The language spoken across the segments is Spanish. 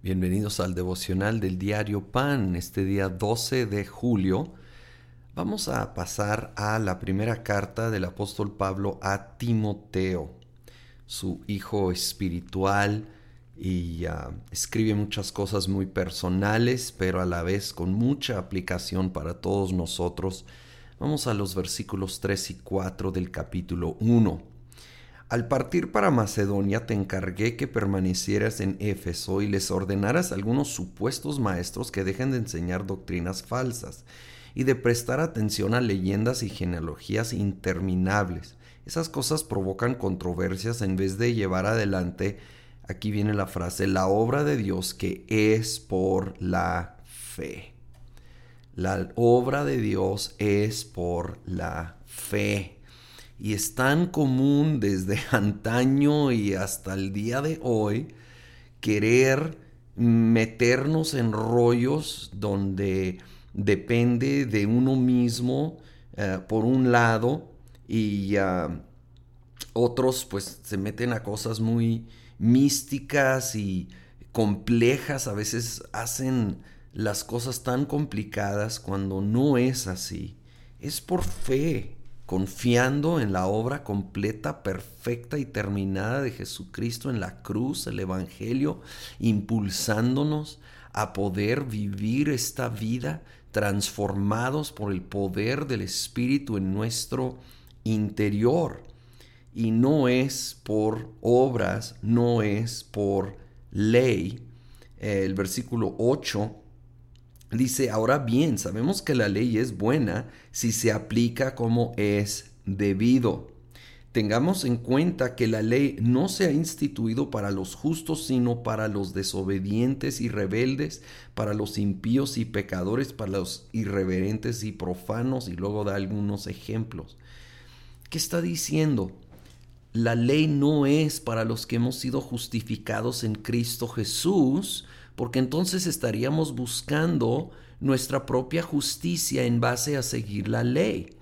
Bienvenidos al devocional del diario Pan, este día 12 de julio. Vamos a pasar a la primera carta del apóstol Pablo a Timoteo, su hijo espiritual, y uh, escribe muchas cosas muy personales, pero a la vez con mucha aplicación para todos nosotros. Vamos a los versículos 3 y 4 del capítulo 1. Al partir para Macedonia te encargué que permanecieras en Éfeso y les ordenaras a algunos supuestos maestros que dejen de enseñar doctrinas falsas y de prestar atención a leyendas y genealogías interminables. Esas cosas provocan controversias en vez de llevar adelante, aquí viene la frase, la obra de Dios que es por la fe. La obra de Dios es por la fe y es tan común desde antaño y hasta el día de hoy querer meternos en rollos donde depende de uno mismo eh, por un lado y otros pues se meten a cosas muy místicas y complejas, a veces hacen las cosas tan complicadas cuando no es así. Es por fe, confiando en la obra completa, perfecta y terminada de Jesucristo en la cruz, el Evangelio, impulsándonos a poder vivir esta vida transformados por el poder del Espíritu en nuestro interior. Y no es por obras, no es por ley. El versículo 8 Dice, ahora bien, sabemos que la ley es buena si se aplica como es debido. Tengamos en cuenta que la ley no se ha instituido para los justos, sino para los desobedientes y rebeldes, para los impíos y pecadores, para los irreverentes y profanos, y luego da algunos ejemplos. ¿Qué está diciendo? La ley no es para los que hemos sido justificados en Cristo Jesús, porque entonces estaríamos buscando nuestra propia justicia en base a seguir la ley.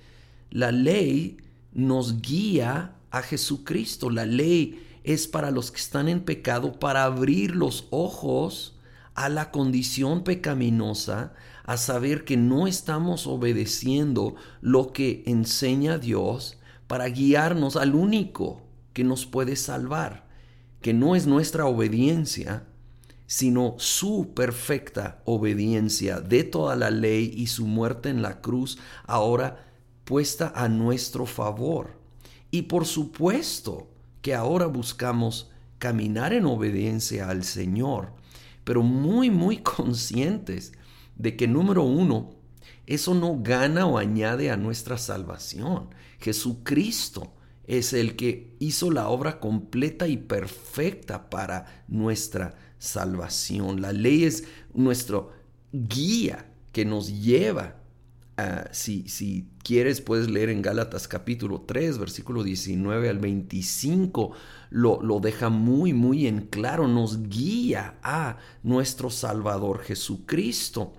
La ley nos guía a Jesucristo. La ley es para los que están en pecado, para abrir los ojos a la condición pecaminosa, a saber que no estamos obedeciendo lo que enseña Dios, para guiarnos al único que nos puede salvar, que no es nuestra obediencia, sino su perfecta obediencia de toda la ley y su muerte en la cruz ahora puesta a nuestro favor. Y por supuesto que ahora buscamos caminar en obediencia al Señor, pero muy, muy conscientes de que número uno, eso no gana o añade a nuestra salvación. Jesucristo es el que hizo la obra completa y perfecta para nuestra salvación. La ley es nuestro guía que nos lleva. si, si quieres, puedes leer en Gálatas capítulo 3, versículo 19 al 25, lo, lo deja muy, muy en claro, nos guía a nuestro Salvador Jesucristo.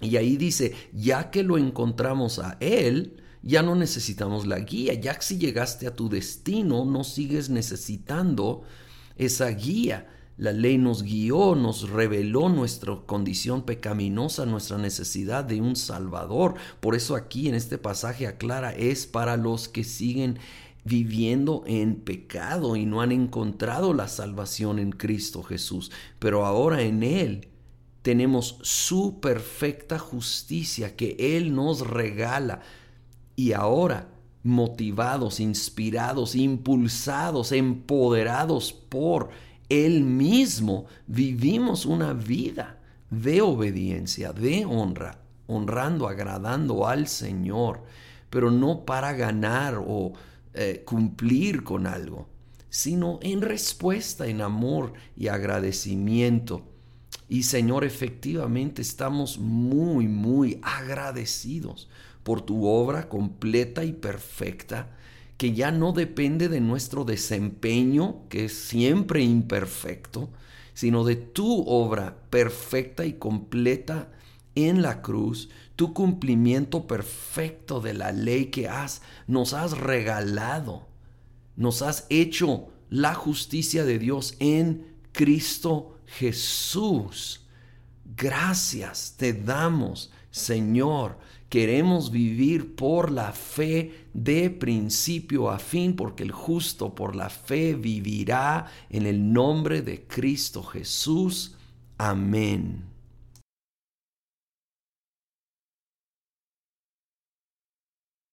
Y ahí dice, ya que lo encontramos a Él, ya no necesitamos la guía, ya que si llegaste a tu destino, no sigues necesitando esa guía. La ley nos guió, nos reveló nuestra condición pecaminosa, nuestra necesidad de un Salvador. Por eso aquí en este pasaje aclara, es para los que siguen viviendo en pecado y no han encontrado la salvación en Cristo Jesús. Pero ahora en Él tenemos su perfecta justicia que Él nos regala. Y ahora motivados, inspirados, impulsados, empoderados por él mismo, vivimos una vida de obediencia, de honra, honrando, agradando al Señor, pero no para ganar o eh, cumplir con algo, sino en respuesta, en amor y agradecimiento. Y Señor, efectivamente estamos muy, muy agradecidos por tu obra completa y perfecta que ya no depende de nuestro desempeño, que es siempre imperfecto, sino de tu obra perfecta y completa en la cruz, tu cumplimiento perfecto de la ley que has, nos has regalado, nos has hecho la justicia de Dios en Cristo Jesús. Gracias te damos, Señor. Queremos vivir por la fe de principio a fin, porque el justo por la fe vivirá en el nombre de Cristo Jesús. Amén.